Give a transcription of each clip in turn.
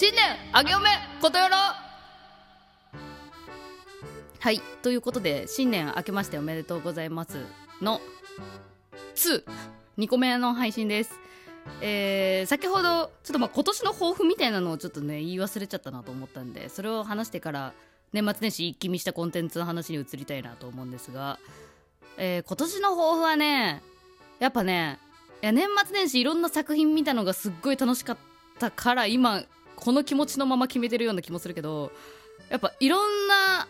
新年あげおめことよろ。はいということで新年明けましておめでとうございますの22個目の配信です。えー、先ほどちょっとまあ今年の抱負みたいなのをちょっとね言い忘れちゃったなと思ったんでそれを話してから年末年始一気見したコンテンツの話に移りたいなと思うんですが、えー、今年の抱負はねやっぱねいや年末年始いろんな作品見たのがすっごい楽しかったから今この気持ちのまま決めてるような気もするけどやっぱいろんな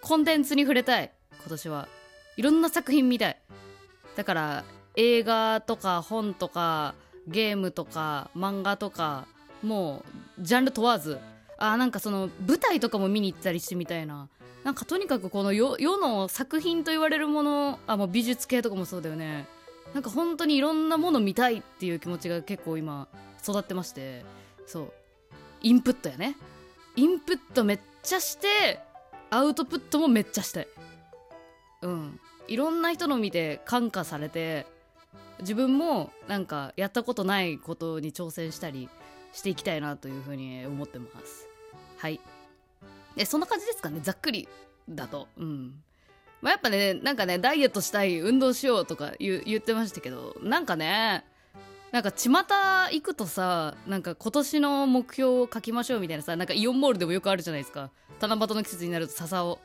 コンテンツに触れたい今年は。いろんな作品見たい。だから映画とか本とかゲームとか漫画とかもうジャンル問わず。あなんかその舞台とかも見に行ったりしてみたいな。なんかとにかくこの世の作品と言われるものあもう美術系とかもそうだよね。なんか本当にいろんなもの見たいっていう気持ちが結構今育ってまして。そう。インプットやね。インプットめっちゃしてアウトプットもめっちゃしたい。うん。いろんな人の見て感化されて自分もなんかやったことないことに挑戦したりしていきたいなというふうに思ってます。はい。でそんな感じですかね。ざっくりだと。うん。まあ、やっぱねなんかねダイエットしたい運動しようとか言言ってましたけどなんかねなんか巷行くとさなんか今年の目標を書きましょうみたいなさなんかイオンモールでもよくあるじゃないですか。七夕の季節になると笹を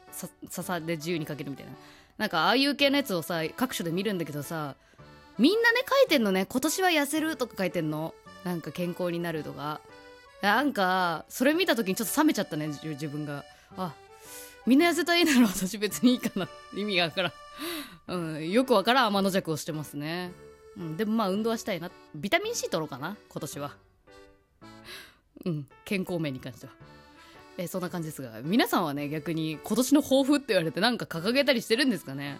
笹で自由にかけるみたいな。なんかああいう系のやつをさ各所で見るんだけどさみんなね書いてんのね。今年は痩せるとか書いてんの。なんか健康になるとか。なんかそれ見た時にちょっと冷めちゃったね自分が。あみんな痩せたいなら私別にいいかな。意味がわからん、うん、よくわからん天の弱をしてますね、うん、でもまあ運動はしたいな。ビタミン C 取ろうかな今年は。うん健康面に関しては。えそんな感じですが皆さんはね逆に今年の抱負って言われてなんか掲げたりしてるんですかね。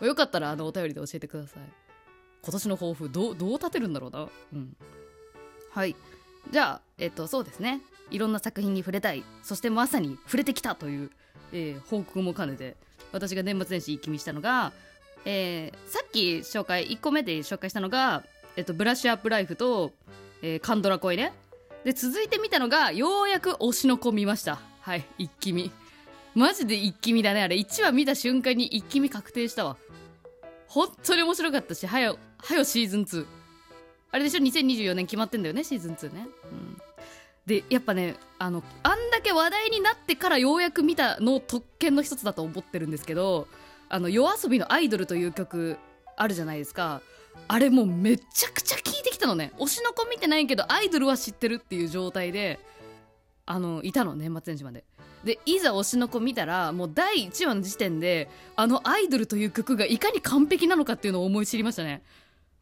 よかったらあのお便りで教えてください。今年の抱負どうどう立てるんだろうな。うん。はい。じゃあえっ、とそうですね。いろんな作品に触れたい。そしてまさに触れてきたという、えー、報告も兼ねて私が年末年始一気見したのが、えー、さっき紹介1個目で紹介したのが、えっ、と、ブラッシュアップライフと、えー、カンドラ恋ねで続いて見たのがようやく推しの子見ました。はい一気見。マジで一気見だねあれ。1話見た瞬間に一気見確定したわ。本当に面白かったしはよはよシーズン2あれでしょ？2024年決まってんだよねシーズン2ね、うん、でやっぱねあのあんだけ話題になってからようやく見たの特権の一つだと思ってるんですけどあの夜遊びの「アイドル」という曲あるじゃないですか。あれもうめちゃくちゃ聴いてきたのね。推しの子見てないけどアイドルは知ってるっていう状態であのいたの年末年始まで。でいざ推しの子見たらもう第1話の時点であの「アイドル」という曲がいかに完璧なのかっていうのを思い知りましたね。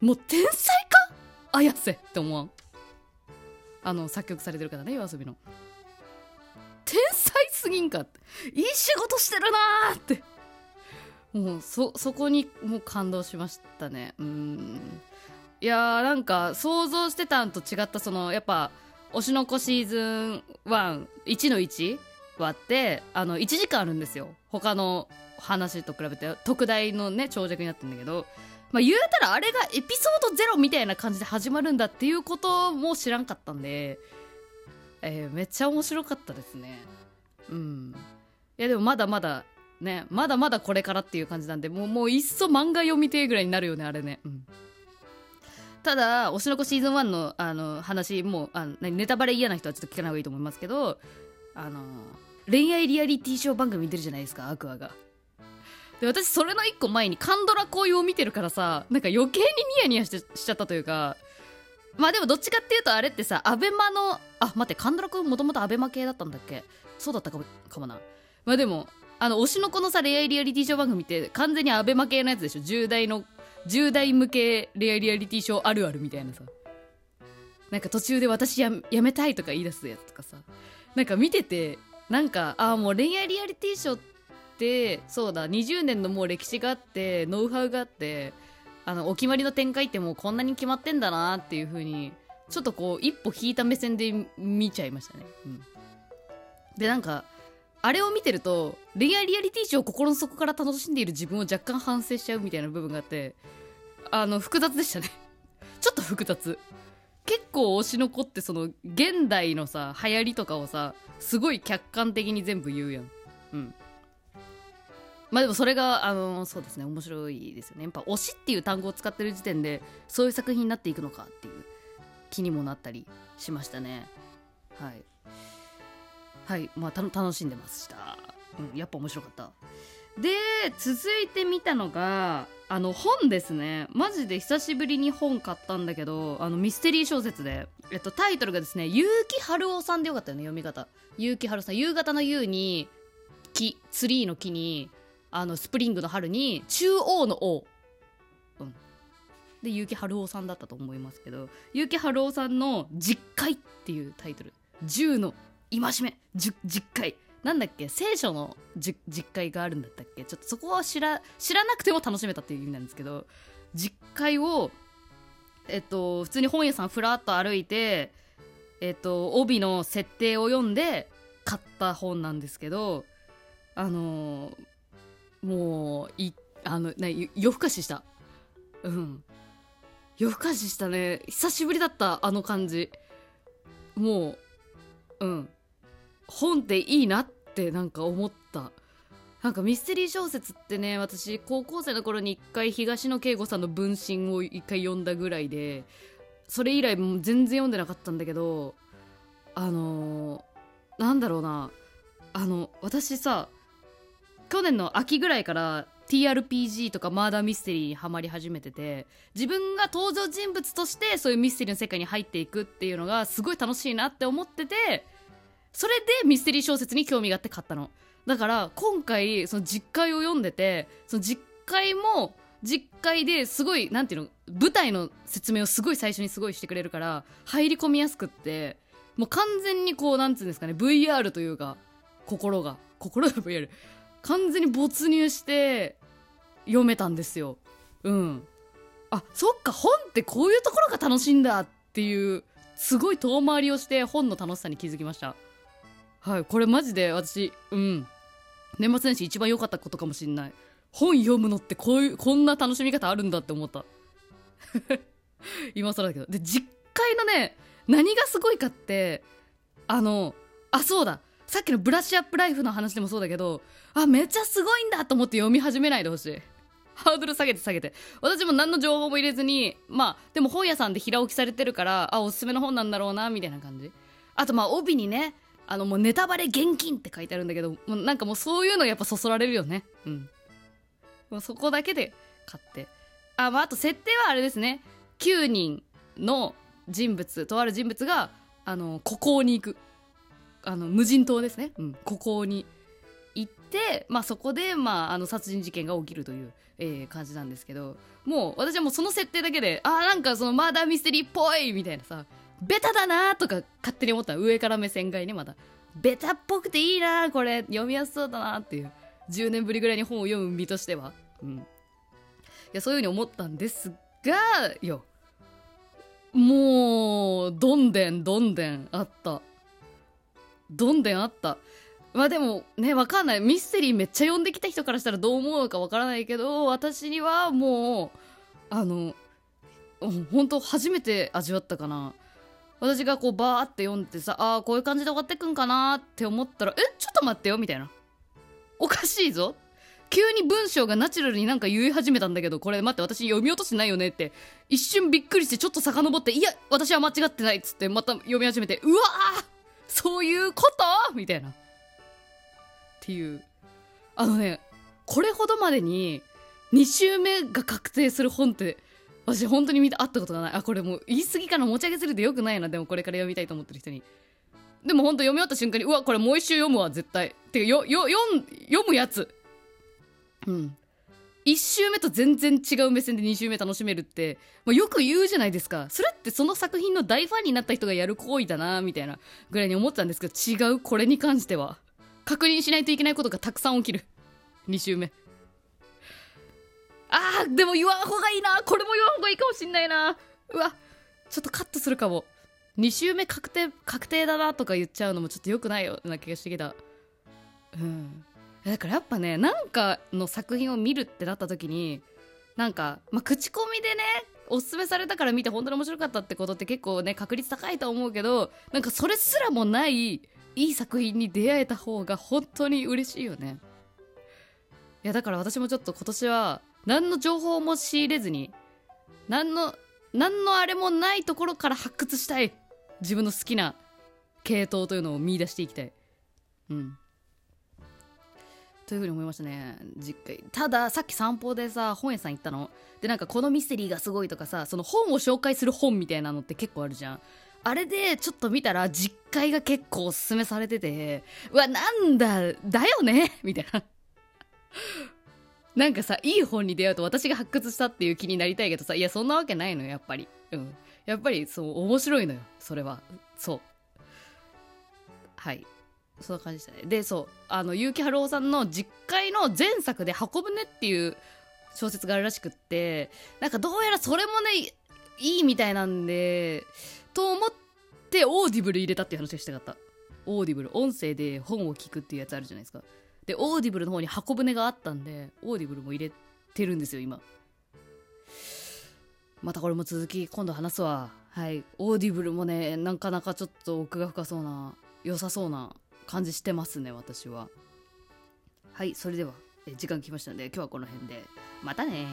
もう天才か？綾瀬って思わん。あの作曲されてる方ね夜遊びの。天才すぎんかって。いい仕事してるなーって。もうそそこにもう感動しましたね。うん。いやーなんか想像してたんと違ったそのやっぱ推しの子シーズン11の1はってあの1時間あるんですよ。他の話と比べて。特大のね長尺になってるんだけど、まあ、言うたらあれがエピソードゼロみたいな感じで始まるんだっていうことも知らんかったんで、えー、めっちゃ面白かったですね。うん。いやでもまだまだねまだまだこれからっていう感じなんでもうもういっそ漫画読みてえぐらいになるよねあれね。うん。ただ推しの子シーズン1のあの話もうあのネタバレ嫌な人はちょっと聞かない方がいいと思いますけどあの恋愛リアリティショー番組見てるじゃないですかアクアが。で私それの一個前にカンドラ紅葉を見てるからさなんか余計にニヤニヤしてしちゃったというかまあでもどっちかっていうとあれってさアベマのあ待ってカンドラ君もともとアベマ系だったんだっけ？そうだったかもかもな。まあでもあの推しの子のさ恋愛リアリティショー番組って完全にアベマ系のやつでしょ？10代の10代向け恋愛リアリティショーあるあるみたいなさ。なんか途中で私ややめたいとか言い出すやつとかさ。なんか見ててなんかああもう恋愛リアリティショーってそうだ20年のもう歴史があってノウハウがあってあのお決まりの展開ってもうこんなに決まってんだなっていう風にちょっとこう一歩引いた目線で見ちゃいましたね。うん、でなんかあれを見てると恋愛リアリティショーを心の底から楽しんでいる自分を若干反省しちゃうみたいな部分があってあの複雑でしたね。ちょっと複雑。結構推しの子ってその現代のさ流行りとかをさすごい客観的に全部言うやん。うん。まあでもそれがあのそうですね。面白いですよね。やっぱ推しっていう単語を使ってる時点でそういう作品になっていくのかっていう気にもなったりしましたね。はい。はいまあた楽しんでました、うん、やっぱ面白かった。で続いて見たのがあの本ですね。マジで久しぶりに本買ったんだけどあのミステリー小説で、えっと、タイトルがですね結城春夫さんでよかったよね読み方。結城春夫さん。夕方の夕に木ツリーの木にあのスプリングの春に中央の王、で結城春夫さんだったと思いますけど結城春夫さんの「実会」っていうタイトル。10の戒め実会なんだっけ？聖書の実会があるんだったっけ？ちょっとそこは知ら知らなくても楽しめたっていう意味なんですけど実会をえっと普通に本屋さんふらっと歩いてえっと帯の設定を読んで買った本なんですけどあのもういあのね夜更かしした。うん。夜更かししたね。久しぶりだったあの感じ。もううん。本っていいなってなんか思った。なんかミステリー小説ってね私高校生の頃に一回東野圭吾さんの「分身」を一回読んだぐらいでそれ以来もう全然読んでなかったんだけどあのー、なんだろうな。あの私さ去年の秋ぐらいから TRPG とかマーダーミステリーにハマり始めてて自分が登場人物としてそういうミステリーの世界に入っていくっていうのがすごい楽しいなって思っててそれでミステリー小説に興味があって買ったの。だから今回その実会を読んでてその実会も実会ですごいなんていうの舞台の説明をすごい最初にすごいしてくれるから入り込みやすくってもう完全にこうなんつうんですかね VR というか心が。心が VR 完全に没入して読めたんですよ。うん。あそっか本ってこういうところが楽しいんだっていうすごい遠回りをして本の楽しさに気づきました。はいこれマジで私うん。年末年始一番良かったことかもしんない。本読むのってこういうこんな楽しみ方あるんだって思った。今更だけど。で実会のね何がすごいかってあのあそうだ。さっきのブラッシュアップライフの話でもそうだけどあめっちゃすごいんだと思って読み始めないでほしい。ハードル下げて下げて。私も何の情報も入れずにまあでも本屋さんで平置きされてるからあおすすめの本なんだろうなみたいな感じ。あとまあ帯にねあのもうネタバレ厳禁って書いてあるんだけどもうなんかもうそういうのやっぱそそられるよね。うん。もうそこだけで買って。あまああと設定はあれですね。9人の人物とある人物があの孤高に行く。あの無人島ですね、うん、孤高に行って、まあ、そこで、まあ、あの殺人事件が起きるという、えー、感じなんですけどもう私はもうその設定だけであなんかそのマーダーミステリーっぽいみたいなさ。ベタだなとか勝手に思った上から目線外ねまたベタっぽくていいなこれ。読みやすそうだなっていう。10年ぶりぐらいに本を読む身としては、うん、いやそういうふうに思ったんですがよ。もうどんでんどんでんあった。どんでんあった。まあでもねわかんない。ミステリーめっちゃ読んできた人からしたらどう思うのかわからないけど私にはもうあの本当初めて味わったかな。私がこうバーって読んでさああこういう感じで終わってくんかなって思ったらえちょっと待ってよみたいなおかしいぞ急に文章がナチュラルになんか言い始めたんだけどこれ待って私読み落としてないよねって一瞬びっくりしてちょっと遡っていや私は間違ってないっつってまた読み始めてうわーそういうこと？みたいな。っていう。あのね、これほどまでに2週目が確定する本って、私本当に見た、会ったことがない。あ、これもう言い過ぎかな持ち上げするとよくないな。でもこれから読みたいと思ってる人に。でも本当読み終わった瞬間に、うわ、これもう一周読むわ、絶対。てか、よ、よ、読むやつ。うん。1周目と全然違う目線で2周目楽しめるって、まあ、よく言うじゃないですかそれってその作品の大ファンになった人がやる行為だなみたいなぐらいに思ってたんですけど違うこれに関しては確認しないといけないことがたくさん起きる2周目あーでも言わん方がいいな。これも言わん方がいいかもしんないな。うわちょっとカットするかも。2周目確定確定だなとか言っちゃうのもちょっと良くないような気がしてきた。うん。だからやっぱねなんかの作品を見るってなった時になんか、まあ、口コミでねおすすめされたから見て本当に面白かったってことって結構ね確率高いと思うけどなんかそれすらもないいい作品に出会えた方が本当に嬉しいよね。いやだから私もちょっと今年は何の情報も仕入れずに何の何のあれもないところから発掘したい。自分の好きな系統というのを見出していきたい。うん。というふうに思いましたね。実家たださっき散歩でさ本屋さん行ったの。でなんかこのミステリーがすごいとかさその本を紹介する本みたいなのって結構あるじゃん。あれでちょっと見たら実家が結構おすすめされててうわなんだだよね？みたいな。なんかさいい本に出会うと私が発掘したっていう気になりたいけどさいやそんなわけないのよやっぱり。うん。やっぱりそう面白いのよそれは。そう。はい。そんな感じでしたね。でそう。あの夕木春央さんの十戒の前作で「方舟」っていう小説があるらしくってなんかどうやらそれもねいいみたいなんでと思って Audible 入れたっていう話をしたかった。 Audible 音声で本を聞くっていうやつあるじゃないですか。で Audible の方に方舟があったんで Audible も入れてるんですよ今。またこれも続き今度話すわ。はい。 Audible もねなかなかちょっと奥が深そうな良さそうな感じしてますね私は。はいそれでは時間来ましたので今日はこの辺で。またね